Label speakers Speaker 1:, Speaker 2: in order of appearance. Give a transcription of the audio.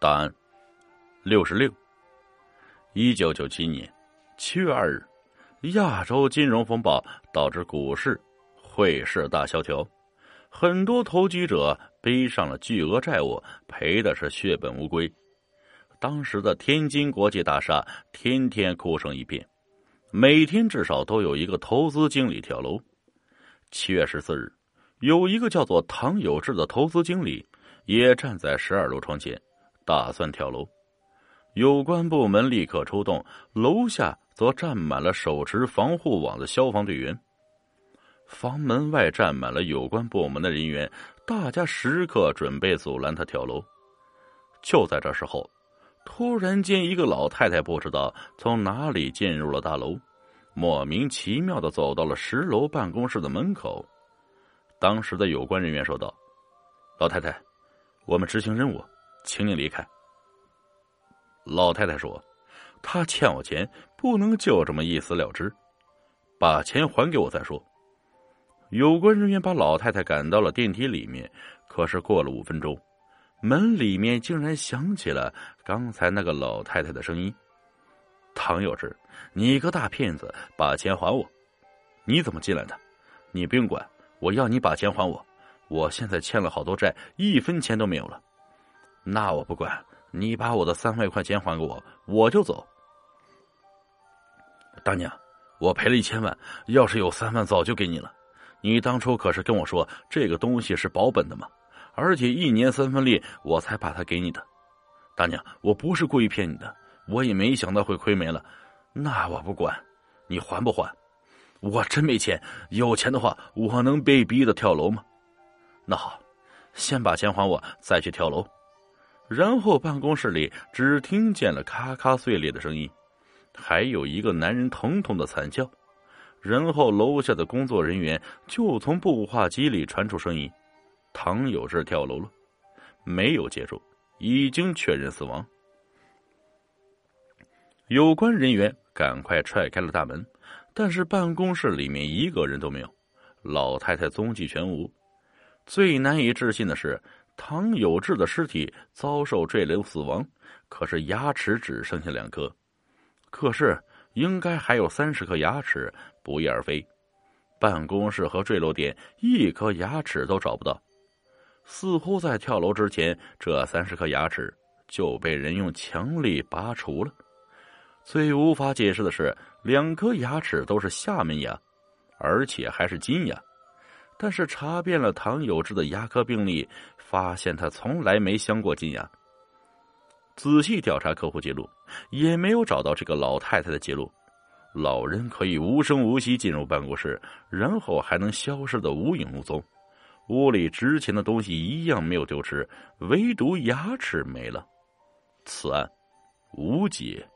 Speaker 1: 答案：六十六。一九九七年七月二日，亚洲金融风暴导致股市、汇市大萧条，很多投机者背上了巨额债务，赔的是血本无归。当时的天津国际大厦天天哭声一片，每天至少都有一个投资经理跳楼。七月十四日，有一个叫做唐有志的投资经理也站在十二楼窗前，打算跳楼。有关部门立刻出动，楼下则站满了手持防护网的消防队员。房门外站满了有关部门的人员，大家时刻准备阻拦他跳楼。就在这时候。突然间，一个老太太不知道从哪里进入了大楼，莫名其妙的走到了十楼办公室的门口。当时的有关人员说道：“老太太，我们执行任务，请你离开。”老太太说：“他欠我钱，不能就这么一死了之，把钱还给我再说。”有关人员把老太太赶到了电梯里面，可是过了五分钟。门里面竟然响起了刚才那个老太太的声音：“唐有志，你个大骗子，把钱还我！你怎么进来的？你不用管，我要你把钱还我！我现在欠了好多债，一分钱都没有了。那我不管，你把我的三万块钱还给我，我就走。大娘，我赔了一千万，要是有三万，早就给你了。你当初可是跟我说这个东西是保本的嘛？”而且一年三分利，我才把它给你的，大娘，我不是故意骗你的，我也没想到会亏没了。那我不管，你还不还？我真没钱，有钱的话，我能被逼的跳楼吗？那好，先把钱还我，再去跳楼。然后办公室里只听见了咔咔碎裂的声音，还有一个男人疼痛的惨叫。然后楼下的工作人员就从步话机里传出声音。唐有志跳楼了，没有接住，已经确认死亡。有关人员赶快踹开了大门，但是办公室里面一个人都没有，老太太踪迹全无。最难以置信的是，唐有志的尸体遭受坠楼死亡，可是牙齿只剩下两颗，可是应该还有三十颗牙齿，不翼而飞。办公室和坠楼点一颗牙齿都找不到。似乎在跳楼之前，这三十颗牙齿就被人用强力拔除了。最无法解释的是，两颗牙齿都是下门牙，而且还是金牙。但是查遍了唐有志的牙科病历，发现他从来没镶过金牙。仔细调查客户记录，也没有找到这个老太太的记录。老人可以无声无息进入办公室，然后还能消失的无影无踪。屋里值钱的东西一样没有丢失，唯独牙齿没了。此案无解。